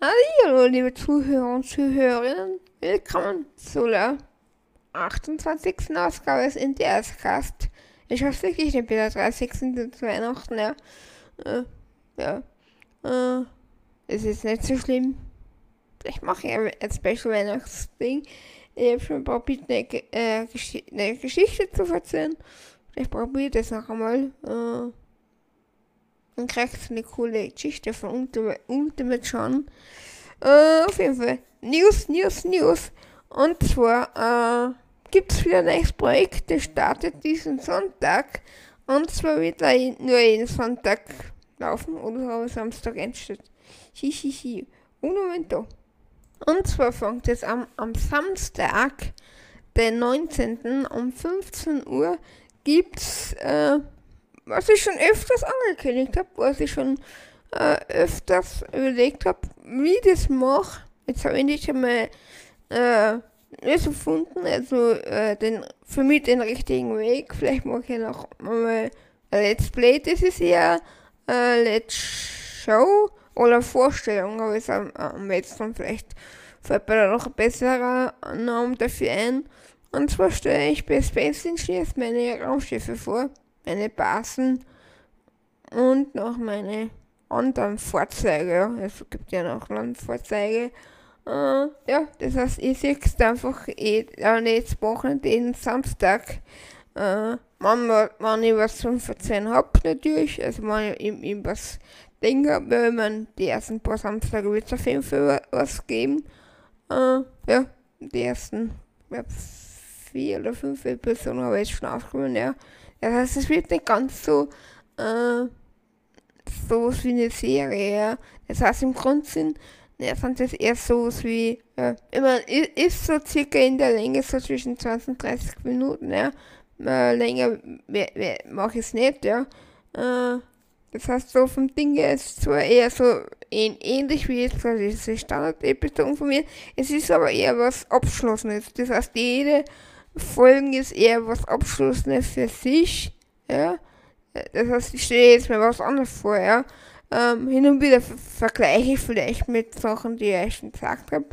Hallo, liebe Zuhörer und Zuhörerinnen. Willkommen zu der 28. Ausgabe des NTS-Cast. Ich hoffe wirklich nicht wieder 30. zu Weihnachten, ja. Äh, ja. Äh, es ist nicht so schlimm. Ich mache ja ein Special Weihnachtsding. Ich habe schon probiert, eine, äh, Gesch eine Geschichte zu erzählen. Ich probiere das noch einmal. Äh, dann kriegst du eine coole Geschichte von Ultimate, Ultimate. Äh, auf jeden Fall. News, News, News. Und zwar äh, gibt es wieder ein neues Projekt, das startet diesen Sonntag. Und zwar wird er nur jeden Sonntag laufen oder am Samstag entsteht. Hihihi. Un momento. Und zwar fängt es am, am Samstag, den 19. um 15 Uhr, gibt's äh, was ich schon öfters angekündigt habe, was ich schon äh, öfters überlegt habe, wie ich das mache. Jetzt habe ich nicht einmal äh, nicht gefunden, also äh, den, für mich den richtigen Weg. Vielleicht mache ich noch mal Let's Play. Das ist ja äh, Let's Show oder Vorstellung, aber es am, am besten vielleicht fällt mir da noch ein besserer Name dafür ein. Und zwar stelle ich bei Space Engineers meine Raumschiffe vor meine Basen und noch meine anderen Fahrzeuge. Es gibt ja noch Landfahrzeuge. Äh, ja, das heißt, ich sehe es einfach eh, ja, nicht Wochenende, jeden Samstag. Äh, manchmal, wenn ich was zum Verzeihen habe, natürlich. Also, wenn ich ihm, was denke, wenn man die ersten paar Samstage wird es auf jeden Fall was geben. Äh, ja, die ersten ja, vier oder fünf Episoden habe ich schon aufgenommen, ja. Das heißt, es wird nicht ganz so, äh, so wie eine Serie. Das heißt, im Grunde sind, ja, sind das eher so wie, ja, immer, ist so circa in der Länge so zwischen 20 und 30 Minuten, ja. Äh, länger mache ich es nicht, ja. Äh, das heißt, so vom Ding her ist zwar eher so ähnlich wie jetzt so diese Standard-Episode von mir, es ist aber eher was Abschlossenes. Das heißt, jede Folgen ist eher was Abschlossendes für sich, ja. Das heißt, ich stelle jetzt mal was anderes vor, ja. Ähm, hin und wieder vergleiche ich vielleicht mit Sachen, die ich schon gesagt habe,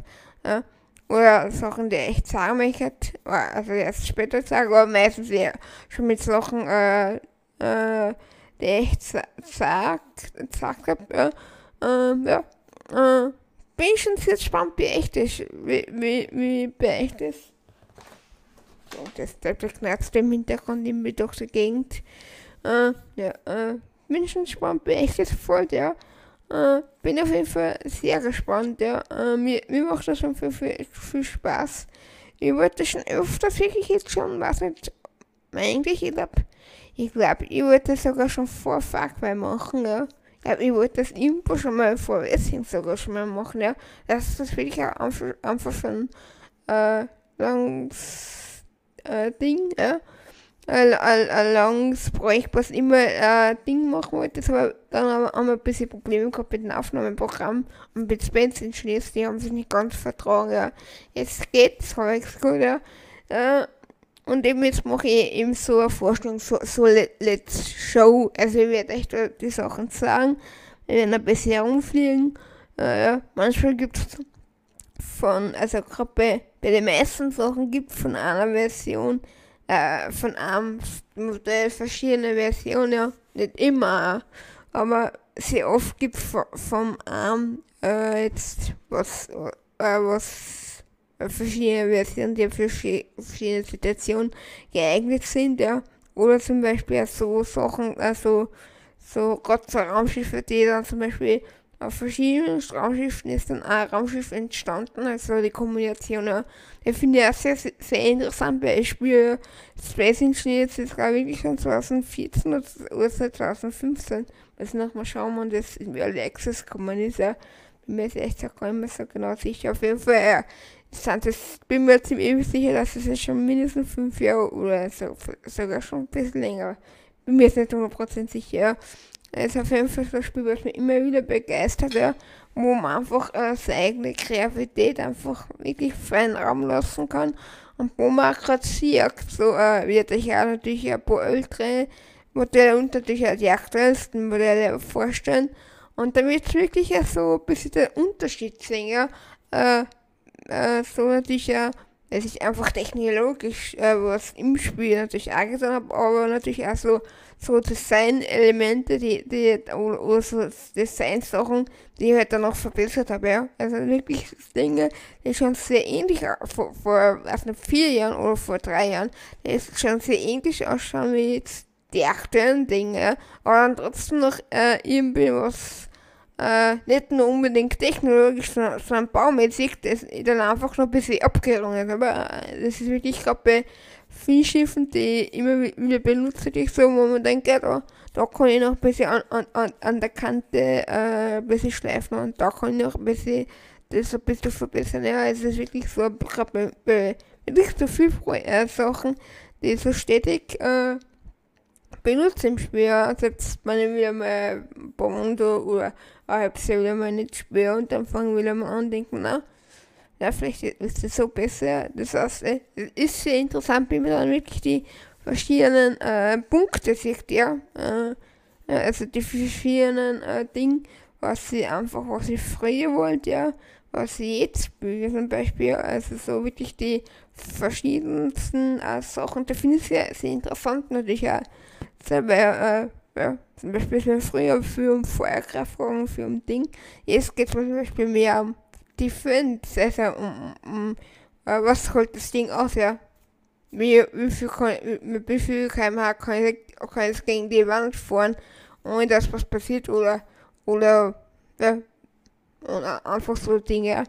ja. Oder Sachen, die ich sagen möchte, also erst später sagen, aber meistens eher schon mit Sachen, äh, äh, die ich gesagt, gesagt habe, ja. Ähm, ja. Äh, bin schon sehr gespannt, wie echt ist, wie, wie, wie bei echt ist. So, das, das knarzt im Hintergrund immer durch die Gegend. Äh, ja, äh, gespannt, bin echt jetzt voll, ja. Äh, bin auf jeden Fall sehr gespannt, ja. Äh, mir, mir macht das schon viel, viel, viel Spaß. Ich wollte schon öfters wirklich jetzt schon, was nicht, eigentlich, ich glaube, ich glaube, ich wollte sogar schon vor Fagwei machen, ja. Ja, ich wollte das irgendwo schon mal vor Wessing sogar schon mal machen, ja. Das ist das wirklich einfach, einfach schon äh, langs äh, Ding, ja. Ein, langes Projekt, was immer äh, Ding machen wollte. Das aber dann haben wir ein bisschen Probleme gehabt mit dem Aufnahmeprogramm und mit Spencer Schließ, die haben sich nicht ganz vertragen. Ja. Jetzt geht's halbwegs gut, ja. Äh, und eben jetzt mache ich eben so eine Vorstellung, so, so Let's Show. Also ich werde echt die Sachen sagen. Wir werden ein bisschen herumfliegen. Äh. Manchmal gibt es von, also gerade bei, bei den meisten Sachen gibt es von einer Version, äh, von einem Modell verschiedene Versionen, ja, nicht immer, aber sehr oft gibt es vom Arm äh, jetzt was, äh, was äh, verschiedene Versionen, die für verschiedene Situationen geeignet sind, ja. Oder zum Beispiel so Sachen, also so Gott sei Raumschiffe, die dann zum Beispiel auf verschiedenen Raumschiffen ist dann ein Raumschiff entstanden, also die Kombination. Ich finde ja sehr, sehr interessant, weil ich spiele Space Engineers jetzt gerade wirklich schon 2014 oder 2015. Muss nochmal schauen, wann das in Early Access gekommen ist. Ja. Bin mir jetzt echt gar nicht mehr so genau sicher. Auf jeden Fall, ja. Das bin mir ziemlich sicher, dass es schon mindestens fünf Jahre oder so, sogar schon ein bisschen länger. Bin mir jetzt nicht 100% sicher. Ja. Es ist auf jeden Fall so ein Spiel, was mich immer wieder begeistert, ja, wo man einfach äh, seine eigene Kreativität einfach wirklich freien Raum lassen kann und wo man auch gerade sieht, so äh, wird ich auch natürlich ein paar ältere Modelle und natürlich auch die aktuellsten Modelle vorstellen Und da wird wirklich ja so ein bisschen der Unterschied sehen, ja. Äh, äh, so natürlich ja, dass ich einfach technologisch äh, was im Spiel natürlich auch getan habe, aber natürlich auch so, so Design-Elemente, die, die, oder, oder so Design-Sachen, die ich halt dann noch verbessert habe, ja. Also wirklich Dinge, die schon sehr ähnlich vor, vor also vier Jahren oder vor drei Jahren, die schon sehr ähnlich ausschauen wie jetzt die aktuellen Dinge, aber dann trotzdem noch äh, irgendwie was äh, nicht nur unbedingt technologisch, sondern, baumäßig, das dann einfach noch ein bisschen abgerungen. Aber äh, das ist wirklich gerade bei vielen Schiffen, die ich immer wieder benutze, die so, wo man denkt, ja, da, da kann ich noch ein bisschen an, an, an der Kante äh, ein bisschen schleifen und da kann ich noch ein bisschen das ein bisschen verbessern. Ja, es ist wirklich so, gerade bei, bei wirklich so viel äh, Sachen, die so stetig äh, benutze im Spiel. Also jetzt meine wieder mal Bondo oder Jahr wieder mal nicht spiele und dann fange ich wieder mal an und denke, na, ja, vielleicht ist es so besser. Das heißt, es ist sehr interessant, wie man dann wirklich die verschiedenen äh, Punkte sieht, ja. Äh, also die verschiedenen äh, Dinge, was sie einfach, was sie früher wollte, ja, was sie jetzt spielt, zum Beispiel, also so wirklich die verschiedensten äh, Sachen, da finde ich sehr, sehr interessant natürlich auch selber, äh, ja, zum Beispiel so früher für um Feuerkraftwagen, für um Ding. Jetzt geht es zum Beispiel mehr um Defense, also um, um uh, was holt das Ding aus, ja. Wie, wie viel kann, mit wie viel kmh kann ich, kann gegen die Wand fahren, ohne dass was passiert oder, oder, ja, und einfach so Dinge,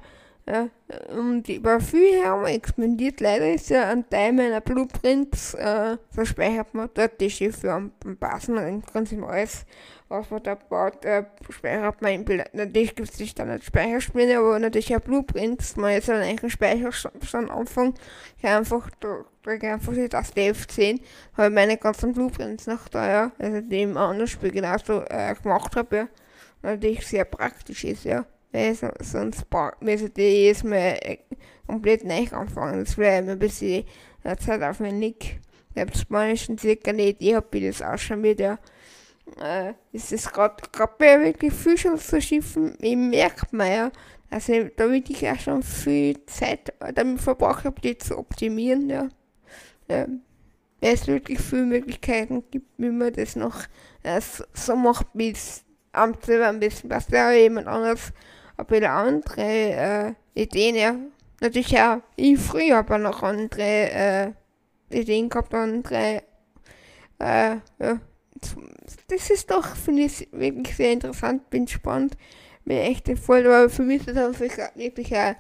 ja. Und über viel haben expandiert. Leider ist ja ein Teil meiner Blueprints äh, verspeichert man dort die Schiffe am, am Basen und ganz im alles, was man da baut, äh, speichert man im Bild. Natürlich gibt es die Standard-Speicherspiele, aber natürlich auch Blueprints. Man jetzt einen eigenen Speicherstand anfangen, ich einfach, drücke einfach die Taste F10, habe meine ganzen Blueprints noch da, ja, also die im anderen Spiel genauso äh, gemacht habe, ja. Natürlich sehr praktisch ist, ja weil sonst müsste ich jedes Mal äh, komplett neu anfangen. Das wäre immer ein bisschen äh, Zeit auf mein Nick. Ich habe Spanischen circa eine Idee, wie das ausschauen wird, ja. Äh, ist das gerade bei wirklich viel schon zu schiffen, ich merkt man ja, also da ich auch schon viel Zeit damit verbracht habe, die zu optimieren, ja. ja. Weil es wirklich viele Möglichkeiten gibt, wie man das noch äh, so macht, wie es am selber ein bisschen was ja jemand anderes habe wieder andere äh, Ideen, ja. Natürlich ja, ich früher habe noch andere äh, Ideen gehabt, andere, äh, ja. Das ist doch, finde ich, wirklich sehr interessant, bin gespannt, bin echt voll, aber für mich ist das wirklich ein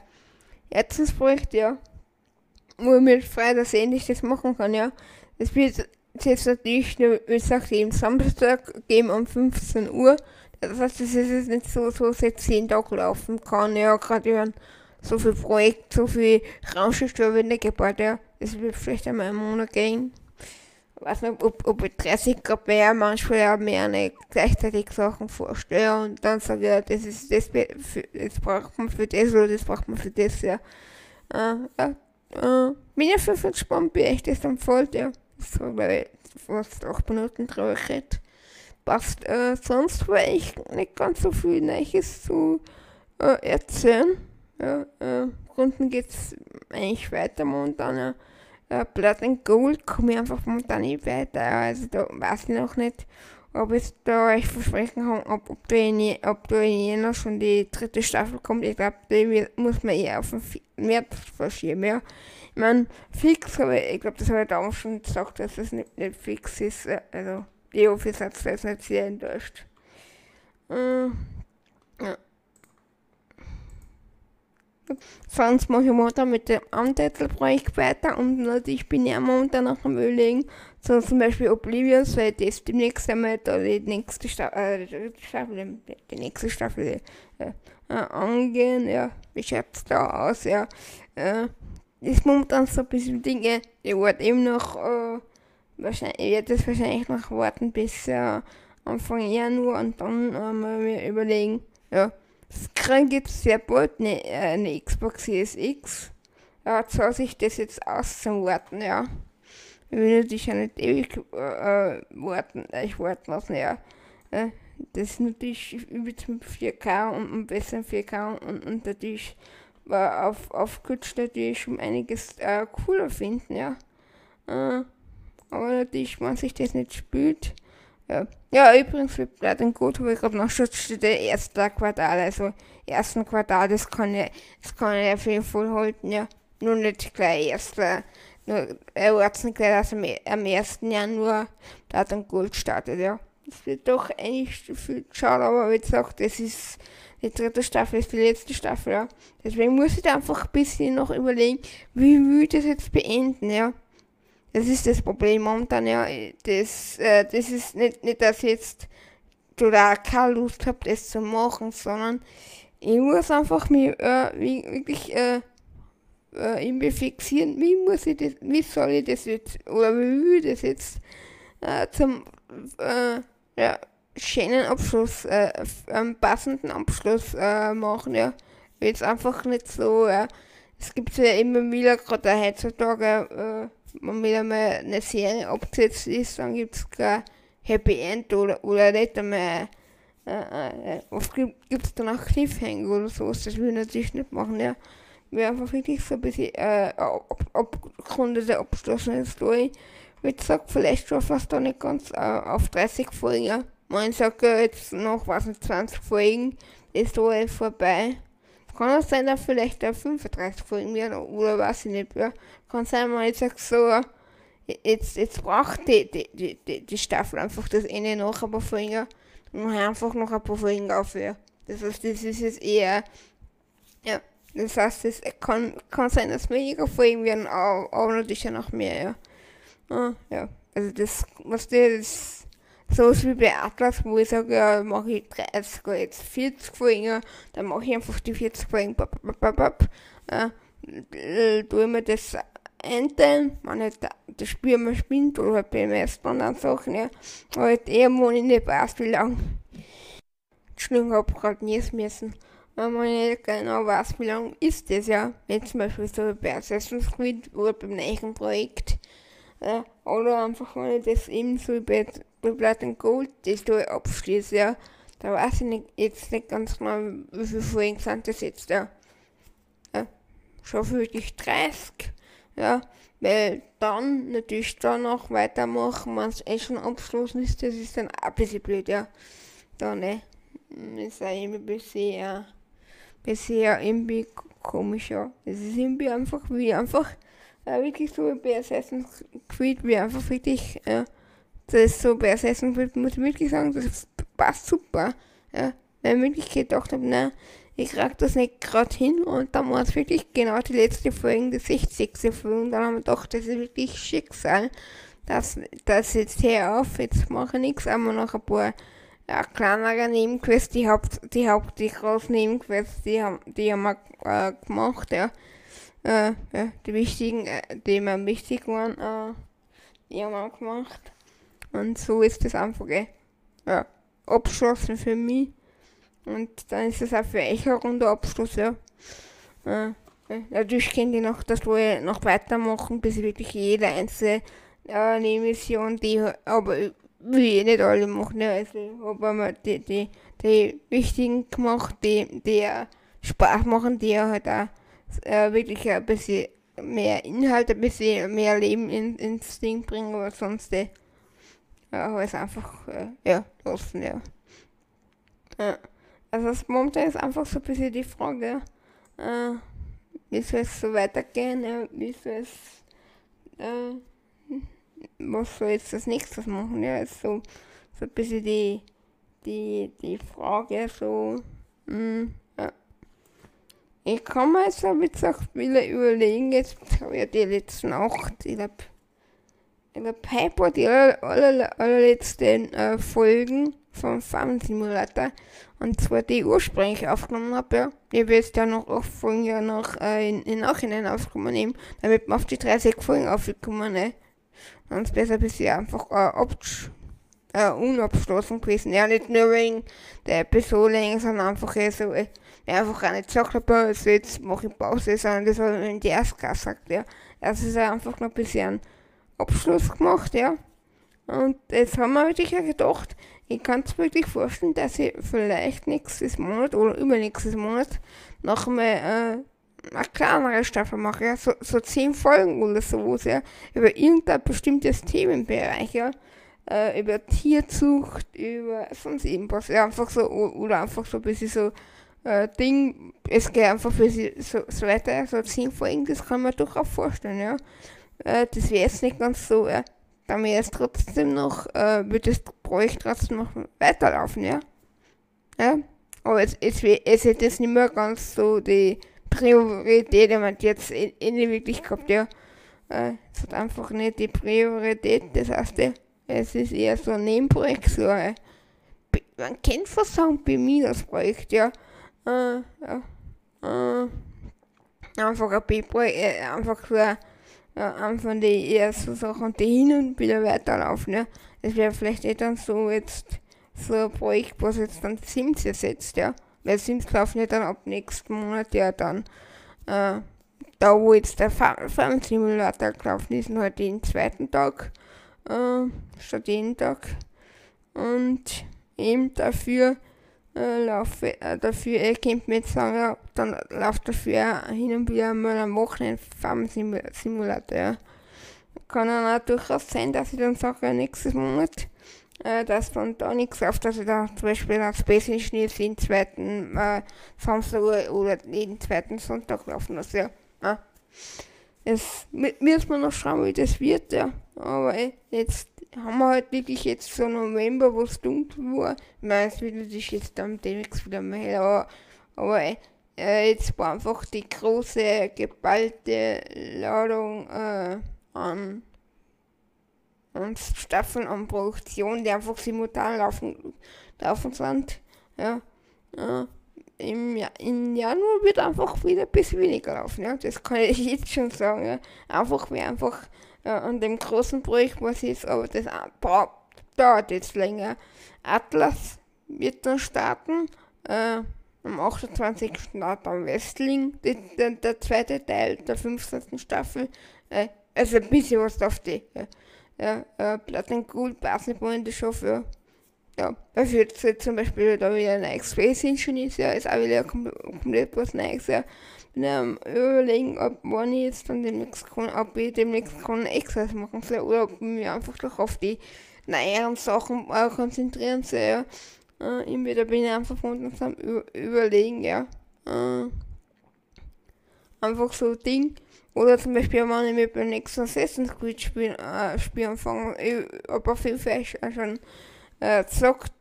Herzensprojekt, ja. Wo ich mir frei das ähnliches machen kann, ja. Das wird jetzt natürlich, wie gesagt, eben Samstag geben um 15 Uhr es ist jetzt nicht so, so seit zehn Tagen laufen kann. Ja, gerade wenn so viel Projekt, so viel Raumschiffe werden gebaut, ja. Das wird vielleicht einmal einen Monat gehen. Ich weiß nicht, ob, ob ich 30 Grad wäre, manchmal ja mehr nicht gleichzeitig Sachen vorstelle und dann sage ich, ja, das ist das, das braucht man für das oder das braucht man für das, ja. Äh, ja, äh, bin ja für gespannt, wie echt das dann folgt, ja. War, glaube ich, fast 8 Minuten drüber geredet passt. Äh, sonst war ich nicht ganz so viel Neues zu äh, erzählen. Ja, äh, Runden geht's eigentlich weiter momentan. Ja. Äh, Blood and Gold komme ich einfach momentan nicht weiter. Also da weiß ich noch nicht, ob es da euch versprechen kann, ob, ob, da in, ob da in Jänner schon die dritte Staffel kommt. Ich glaube, die muss man eher auf den März verschieben. Ja. Ich meine, fix, aber ich glaube, das habe ich damals schon gesagt, dass es nicht, nicht fix ist. Äh, also Office hat es nicht sehr enttäuscht. Äh, ja. Sonst mache ich momentan mit dem Untitled-Projekt weiter und natürlich bin ich auch momentan noch am überlegen, so zum Beispiel Oblivious, weil das demnächst einmal da die nächste Staffel, äh, die, Staffel, die nächste Staffel äh, äh, angehen, ja, wie schaut es da aus, ja, äh, ist momentan so ein bisschen Dinge, die warte eben noch, äh, wahrscheinlich, ich werde es wahrscheinlich noch warten bis äh, Anfang Januar und dann äh, mal mir überlegen, ja, kriege jetzt sehr bald eine, äh, eine Xbox Series X. Ja, zwar sich das jetzt aus zum Warten, ja. Ich will natürlich ja nicht ewig äh, warten, äh, ich warten lassen, ja. Äh, das ist natürlich übelst mit 4K und, und besser 4K und, und natürlich war auf, auf Twitch natürlich schon einiges äh, cooler finden, ja. Äh, aber natürlich, wenn sich das nicht spielt, ja. Ja, übrigens, Blood and Gold habe ich gerade noch schon der erste Quartal, also ersten Quartal, das kann ich, das kann ich auf jeden Fall halten, ja. Nur nicht gleich erster, nur erwartet nicht gleich, dass am, am 1. Januar Blood and Gold startet, ja. Das wird doch eigentlich viel schade, aber wie gesagt, das ist die dritte Staffel, ist die letzte Staffel, ja. Deswegen muss ich da einfach ein bisschen noch überlegen, wie will ich das jetzt beenden, ja. Das ist das Problem momentan, ja. Das, äh, das ist nicht, nicht, dass ich jetzt total keine Lust habe, das zu machen, sondern ich muss einfach mir äh, wirklich äh, äh, irgendwie fixieren, wie muss ich das, wie soll ich das jetzt, oder wie will ich das jetzt äh, zum äh, ja, schönen Abschluss, äh, einen passenden Abschluss äh, machen, ja. Jetzt einfach nicht so, ja. Es gibt ja immer wieder, gerade heutzutage, äh, wenn wieder mal eine Serie abgesetzt ist, dann gibt es kein Happy End oder, oder nicht einmal. Äh, oft gibt es dann auch Cliffhanger oder sowas, das will ich natürlich nicht machen, ja. Wir einfach wirklich so ein bisschen äh, ab, abgerundete abgeschlossene Story. Wie gesagt, vielleicht schon fast da nicht ganz äh, auf 30 Folgen. Man sagt ja jetzt noch, was nicht, 20 Folgen ist Story vorbei. Kann es sein, dass vielleicht da 35 Folgen werden oder weiß ich nicht. Ja. Kann sein, man jetzt sagt so, jetzt, jetzt braucht die, die, die, die Staffel einfach das Ende noch ein paar Folgen. Dann einfach noch ein paar Folgen auf. Ja. Das heißt, das ist jetzt eher, ja, das heißt, es kann, kann sein, dass weniger Folgen werden, aber, natürlich noch mehr, ja. Ah, ja, also das, was das so wie bei Atlas, wo ich sage, ja, mache ich 30 oder jetzt 40 Folgen, dann mache ich einfach die 40 Folgen, bap, bap, bap, bap, äh, tue mir das einteilen, wenn ich das Spiel mal spinnt oder halt bei den anderen Sachen, ja, halt eher, ich nicht weiß, wie lang. Entschuldigung, hab grad nies müssen. Wenn man nicht genau weiß, wie lang ist das, ja. Wenn zum Beispiel so bei Assassin's Creed oder beim nächsten Projekt, ja, oder einfach, wenn ich das eben so bei mit Blatt und Gold die Story abschließe, ja. Da weiß ich nicht, jetzt nicht ganz genau, wie viele Folgen sind das jetzt, ja. ja. Schon wirklich 30, ja. Weil dann natürlich danach weitermachen, wenn es eh schon abgeschlossen ist, das ist dann auch ein bisschen blöd, ja. Da, ne. Ist ja irgendwie bisher, bisher irgendwie komisch, ja. Es ist irgendwie einfach wie einfach, äh, wirklich so wie bei Assassin's Creed, wie einfach wirklich, ja das ist so bei Assassin's Creed, muss ich wirklich sagen, das passt super. Ja, weil ich wirklich gedacht habe, na, ich krieg das nicht gerade hin und dann war es wirklich genau die letzte Folge, die 60. Folge und dann haben wir gedacht, das ist wirklich Schicksal. Das, das jetzt her auf, jetzt mache ich nichts, aber noch ein paar ja, kleinere Nebenquests, die Haupt, die Haupt, die großen Nebenquests, die haben, die haben wir äh, gemacht, ja. Äh, ja, die wichtigen, äh, die mir wichtig waren, äh, die haben wir gemacht. Und so ist das einfach eh, ja, abgeschlossen für mich. Und dann ist es auch für euch ein runder Abschluss, ja. Äh, natürlich könnt ihr noch das wohl noch weitermachen, bis wirklich jede einzelne äh, Mission, die aber will nicht alle machen, ja. Also habe die, die, die wichtigen gemacht, die, die Spaß machen, die halt auch äh, wirklich ein bisschen mehr Inhalt, ein bisschen mehr Leben in, ins Ding bringen, aber sonst die aber ist einfach, äh, ja, lassen, ja. ja. Also das momentan ist einfach so ein bisschen die Frage, äh, wie soll es so weitergehen, ja, wie soll es, äh, was soll jetzt das nächstes machen, ja, ist so, so ein bisschen die, die, die Frage, so, mh, hm, ja. Ich kann mir jetzt, wie gesagt, wieder überlegen, jetzt habe ich ja die letzte Nacht, ich glaube, über Paper die aller, allerletzten äh, Folgen vom Farm Simulator und zwar die ursprünglich aufgenommen habe, ja. Ich habe jetzt ja noch acht Folgen ja noch äh, in, in Nachhinein aufgenommen nehmen, damit man auf die 30 Folgen aufgekommen, ne. Sonst besser bis sie einfach äh, äh, unabgeschlossen gewesen. Ja, nicht nur wegen der Episode, sondern einfach so, äh, einfach auch nicht gesagt habe, also jetzt mache ich Pause, sondern das hat in die erste gesagt, ja. Das ist einfach noch ein bisschen Abschluss gemacht, ja. Und jetzt haben wir wirklich gedacht, ich kann es wirklich vorstellen, dass ich vielleicht nächstes Monat oder übernächstes Monat noch mal äh, eine kleinere Staffel mache, ja, so, so zehn Folgen oder sowas, ja, über irgendein bestimmtes Themenbereich, ja, äh, über Tierzucht, über sonst irgendwas, ja, einfach so, oder einfach so ein bisschen so, äh, Ding, es geht einfach für sie so, so weiter, so zehn Folgen, das kann man durchaus vorstellen, ja. Äh, das wäre jetzt nicht ganz so, ja. Dann wäre es trotzdem noch, äh, wird das Projekt trotzdem noch weiterlaufen, ja. Ja. Aber es, es, es ist jetzt nicht mehr ganz so die Priorität, die man jetzt in, in die wirklich gehabt, ja. Äh, es hat einfach nicht die Priorität, das heißt, ja, es ist eher so ein Nebenprojekt, so ein, man kennt fast sagen, B-Projekt, ja. Äh, ja. Äh, einfach ein B-Projekt, äh, einfach so ein, einfach die eher so Sachen, die hin und wieder weiterlaufen, ja. Das wäre vielleicht nicht dann so jetzt so ein Projekt, was jetzt dann Sims ersetzt, ja. Weil Sims laufen ja dann ab nächsten Monat ja dann, äh, da wo jetzt der Farm-Simulator gelaufen ist, nur halt den zweiten Tag, äh, statt jeden Tag. Und eben dafür äh, laufe, äh, dafür, ihr könnt mir jetzt sagen, dann läuft dafür hin und wieder mal am Wochenende Farm-Simulator. Kann dann auch durchaus sein, dass ich dann sage, nächstes Monat, äh, dass dann da nichts auf, dass ich dann zum Beispiel nach Space Engineers den zweiten äh, Samstag oder jeden zweiten Sonntag laufen lasse, ja. ja. Es müssen wir noch schauen, wie das wird, ja. Aber ey, jetzt haben wir halt wirklich jetzt so November, wo es dunkel war. Ich meine, es wird natürlich jetzt am demnächst wieder mehr hell, aber, aber äh, jetzt war einfach die große, geballte Ladung äh, an, an Staffeln an Produktion, die einfach simultan laufen, laufen sind. Ja, ja im ja in Januar wird einfach wieder ein bisschen weniger laufen, ja. Das kann ich jetzt schon sagen, ja. Einfach, wie einfach äh, an dem großen Projekt, was ist, aber das dauert jetzt länger. Atlas wird dann starten, äh, am 28. Start am Westling, die, der, der, zweite Teil der 15. Staffel, äh, also ein bisschen was auf die, äh, ja, äh, Blatt and Gold Basketball in der Show für ja, dafür jetzt zum Beispiel da wieder ein Space Engine ist, ja, ist auch wieder komplett was Neues, ja. Bin am überlegen, ob man jetzt dann den Lexikon, ob ich dem Lexikon Extras machen soll oder ob ich mich einfach doch auf die neueren Sachen äh, konzentrieren soll, ja. Äh, entweder bin ich einfach von uns am überlegen, ja. Äh, einfach so ein Ding. Oder zum Beispiel, wenn ich mit beim nächsten Assassin's Creed Spiel, äh, Spiel anfange, ich habe auf jeden Fall schon äh, sagt,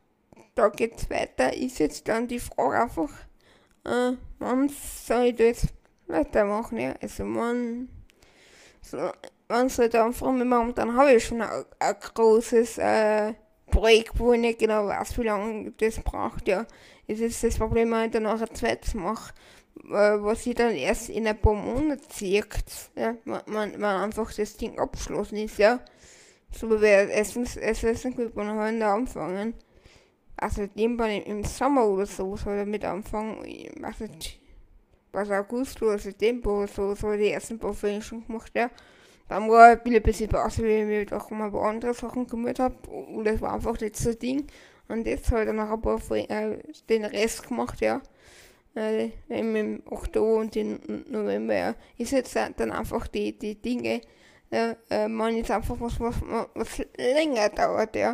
da geht's weiter, ist jetzt dann die Frage einfach, äh, wann soll das weitermachen, ja, also man, so, wann soll da anfangen, momentan habe ich schon ein, ein großes, äh, Projekt, wo ich nicht genau weiß, wie lange das braucht, ja. Es ist das Problem, wenn ich dann noch ein zweites mache, äh, was ich dann erst in ein paar Monaten zieht, ja, wenn, wenn einfach das Ding abgeschlossen ist, ja. So wie wir Assassin's Creed Valhalla anfangen. Also irgendwann im Sommer oder so soll er mit anfangen. Nicht, was August oder September oder so, so die ersten paar Folgen schon gemacht, ja. Dann war ich ein bisschen Pause, weil ich mich auch mal bei anderen Sachen gekümmert habe. Und das war einfach nicht so Ding. Und jetzt habe ich dann noch ein paar Folgen, äh, den Rest gemacht, ja. Äh, im Oktober und im November, ja. Ist jetzt dann einfach die, die Dinge, äh, man jetzt einfach was, was, was länger dauert, ja,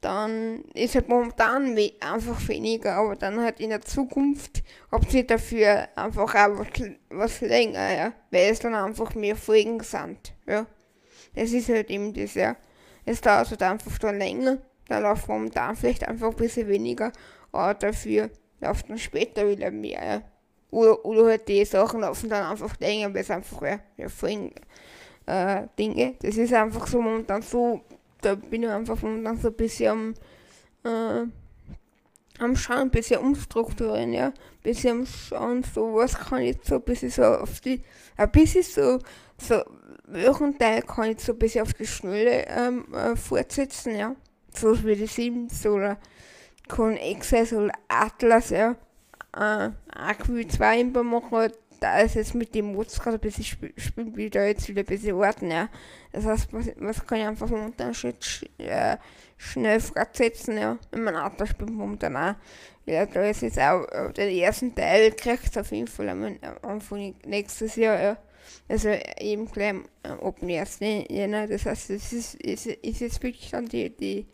dann ist halt momentan einfach weniger, aber dann halt in der Zukunft habt ihr dafür einfach auch was, was länger, ja, weil es dann einfach mehr Folgen sind, ja. Das ist halt eben das, ja. Es dauert halt einfach dann länger, dann läuft momentan vielleicht einfach ein bisschen weniger, aber dafür läuft dann später wieder mehr, ja. Oder, oder halt die Sachen laufen dann einfach länger, weil es einfach ja, ja, Folgen äh, Dinge. Das ist einfach so momentan so, da bin ich einfach momentan so ein bisschen am, äh, am Schauen, ein bisschen umstrukturieren, ja. Ein bisschen am Schauen, so was kann ich so ein bisschen so auf die, ein bisschen so, so, welchen Teil kann ich so ein bisschen auf die Schnelle ähm, äh, fortsetzen, ja. So wie die Sims oder Con Access oder Atlas, ja. Äh, Aqui 2 immer machen, da ist jetzt mit dem Mods gerade ein bisschen will da jetzt wieder ein bisschen ja. Das heißt, was, was kann ich einfach momentan äh, schnell fortsetzen, ja. In meinem Auto spielt momentan auch. Ja, da ist jetzt auch äh, den ersten Teil kriegt auf jeden Fall am Anfang nächstes Jahr, ja. Also eben gleich ab dem 1. Jänner. Das heißt, es ist, ist, ist jetzt wirklich dann die, die,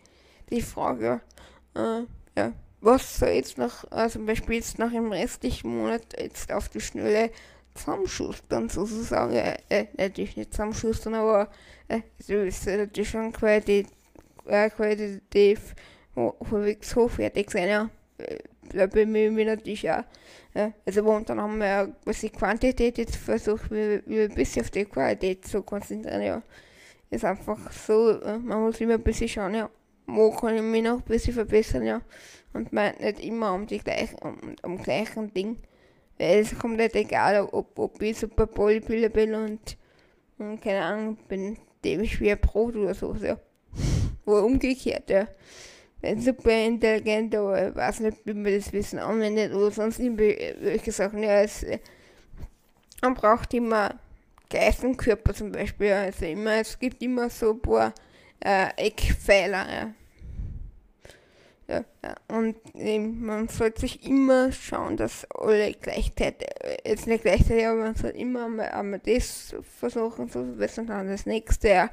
die Frage, äh, ja, was soll jetzt noch, also zum Beispiel jetzt nach dem restlichen Monat jetzt auf die Schnelle zusammenschustern sozusagen. Äh, äh, natürlich nicht zusammenschustern, aber äh, so ist natürlich schon qualitativ, äh, qualitativ halbwegs hochwertig sein, ja. Äh, da bemühe ich mich natürlich auch. Ja. Also momentan haben wir ja quasi Quantität jetzt versucht, wir, wir ein bisschen auf die Qualität zu konzentrieren, ja. Ist einfach so, äh, man muss immer ein bisschen schauen, ja. Wo kann ich mich noch ein bisschen verbessern, ja. Und man nicht immer um die gleichen, um, um gleichen Ding weil es kommt nicht egal, ob, ob ich super Bodybuilder bin und, und keine Ahnung, bin dem schwer Brot oder so. so. Oder umgekehrt, ja. Bin super intelligent, aber ich weiß nicht, wie man das Wissen anwendet oder sonst irgendwelche Sachen. Ja, es, man braucht immer Geist und Körper zum Beispiel. Also immer, es gibt immer so ein paar äh, Eckpfeiler. Ja. Ja. Und ähm, man sollte sich immer schauen, dass alle gleichzeitig, äh, jetzt nicht gleichzeitig, aber man soll immer einmal, einmal das versuchen zu verbessern, dann das nächste, ja.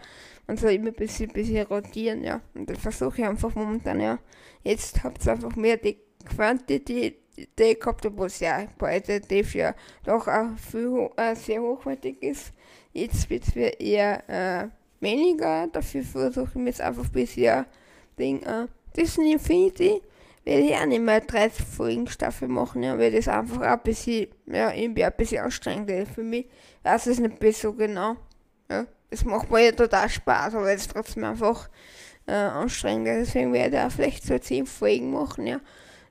Man soll immer ein bisschen, bisschen rotieren, ja. Und das versuche ich einfach momentan, ja. Jetzt habt ihr einfach mehr die Quantität gehabt, obwohl es ja qualitativ ja doch auch viel, äh, sehr hochwertig ist. Jetzt wird es eher äh, weniger, dafür versuche ich jetzt einfach ein bisschen Ding, äh, Disney Infinity werde ich auch nicht mehr 30 Folgen Staffel machen, ja, weil das einfach ein bisschen, ja, irgendwie ein bisschen anstrengend ist für mich. Ich weiß es nicht so genau. Ja, das macht mir ja total Spaß, aber es ist trotzdem einfach äh, anstrengend. Deswegen werde ich auch vielleicht so 10 Folgen machen, ja.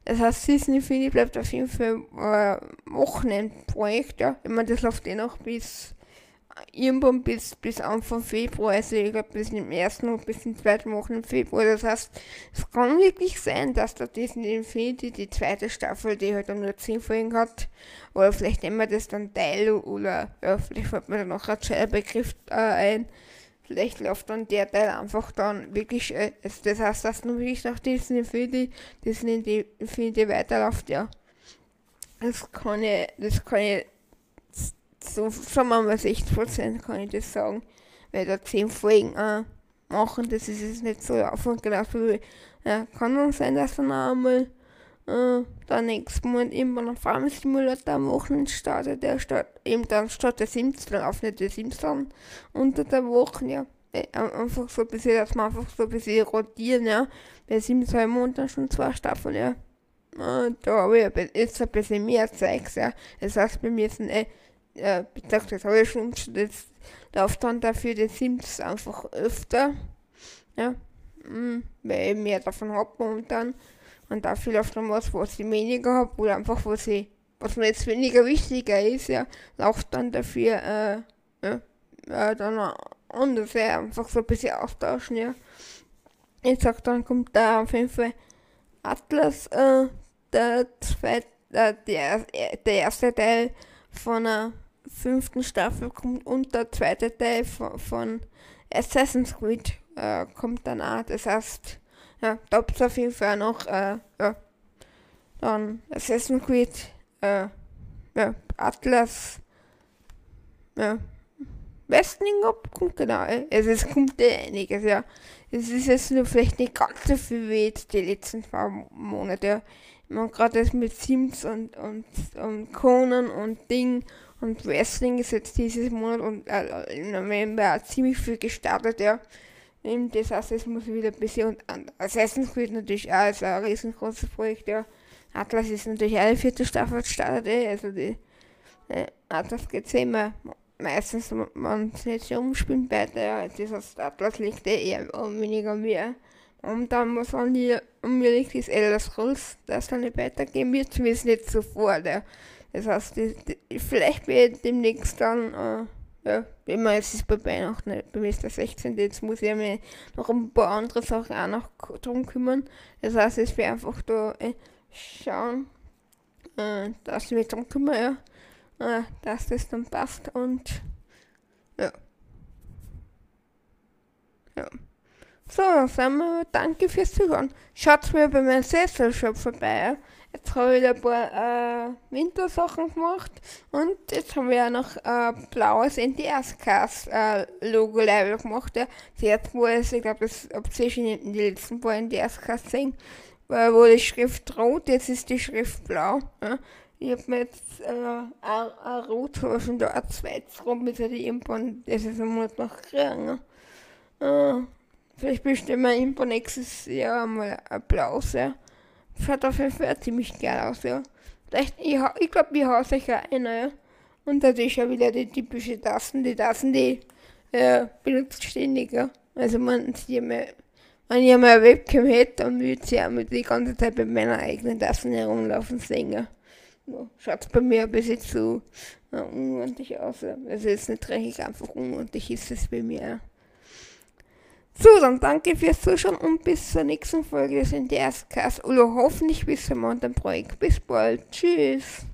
Das heißt, Disney Infinity bleibt auf jeden Fall äh, Wochenendprojekt, ja. Ich meine, das läuft eh noch bis irgendwann bis, bis Anfang Februar, also ich glaube bis im ersten und bis im zweiten Wochen im Februar. Das heißt, es kann wirklich sein, dass da Disney Infinity, die zweite Staffel, die halt dann nur 10 Folgen hat, oder vielleicht nehmen wir das dann Teil oder ja, vielleicht fällt mir dann noch ein schöner Begriff äh, ein. Vielleicht läuft dann der Teil einfach dann wirklich, äh, das heißt, dass nur wirklich nach Disney Infinity, Disney Infinity weiterläuft, ja. Das kann ich, das kann ich so sagen wir mal 60 Prozent kann ich das sagen. Weil da 10 Folgen äh, machen, das ist jetzt nicht so aufwand gelaufen. Ja, kann dann sein, dass dann einmal äh, der nächste Monat irgendwann ein Farm Simulator am Wochenende startet. Der startet eben dann statt der Sims, dann auf nicht der Sims dann unter der Woche, ja. Äh, einfach so ein bisschen, dass man einfach so ein bisschen rotieren, ja. Bei Sims zwei Monaten schon zwei Staffeln, ja. Äh, da habe ich jetzt ein bisschen mehr Zeugs, ja. Das heißt, bei mir sind äh, äh, gesagt, das habe ich schon, das läuft dann dafür die Sims einfach öfter. Ja, mhm, weil ich mehr davon habe momentan. Und dafür läuft dann was, was ich weniger habe, oder einfach was ich, was mir jetzt weniger wichtiger ist, ja, läuft dann dafür, äh, ja, äh, dann anders, ja, einfach so ein bisschen austauschen, ja. Ich sag, dann kommt da auf jeden Fall Atlas, äh, der zweite, äh, der, der erste Teil von einer fünften Staffel kommt und der zweite Teil von, von Assassin's Creed äh, kommt dann auch. Das heißt, ja, da gibt es auf jeden Fall noch, äh, ja, dann Assassin's Creed, äh, ja, Atlas, ja, Westling kommt genau, also es kommt eh einiges, ja. Es ist jetzt nur vielleicht nicht ganz so viel wie jetzt die letzten zwei Monate. Meine, gerade das mit Sims und, und, und Conan und Ding und Wrestling ist jetzt dieses Monat und äh, im November ziemlich viel gestartet, ja. Das heißt, es muss wieder ein bisschen und Assassin's Creed natürlich auch als ein riesengroßes Projekt, ja. Atlas ist natürlich eine vierte Staffel gestartet, eh. also die äh, Atlas geht immer meistens, man sich umspielt weiter, ja. Das heißt, Atlas liegt eh eher weniger mehr. Und dann muss man hier, liegt, ist Elder Scrolls, das dann nicht weitergehen wird, zumindest nicht sofort, ja. Das heißt, vielleicht wird demnächst dann, äh, ja, man jetzt ist bei Weihnachten, bei mir ist der 16. Jetzt muss ich mir noch ein paar andere Sachen auch noch drum kümmern. Das heißt, ich werde einfach da äh, schauen, äh, dass ich mich drum kümmere, ja, äh, dass das dann passt und ja. Ja. So, wir, danke fürs Zuhören. Schaut mal bei meinem Sessel-Shop vorbei. Jetzt habe ich ein paar äh, Wintersachen gemacht und jetzt haben wir auch noch ein äh, blaues NDS-Cast-Logo äh, gemacht. Ja. Jetzt, wo es, ich glaube, das habt ihr schon in die letzten paar NDS-Casts gesehen, wo die Schrift rot, jetzt ist die Schrift blau. Ja. Ich habe mir jetzt äh, ein Rot schon da, ein zweites Rot mit der Impon, das ist ein Monat noch kriegen. Äh, vielleicht bestellen wir Impon nächstes Jahr mal blaues, ja. Schaut auf jeden Fall ziemlich geil aus, ja. Vielleicht, ich, ich glaube, ich habe sicher einer, ja. Und das ist ja wieder die typische Tassen, die Tassen, die äh, benutzt ständig, ja. Also man sieht mal, wenn ich mal eine Webcam hätte, dann würde ich ja die ganze Zeit mit meiner eigenen Tassen herumlaufen sehen, ja. Schaut bei mir ein bisschen zu ja, unordentlich aus. Ja. Also ist nicht dreckig, einfach unordentlich ist es bei mir. Ja. So, dann danke fürs Zuschauen und bis zur nächsten Folge des NDS-Cast oder hoffentlich bis zum Mountain Projekt. Bis bald. Tschüss.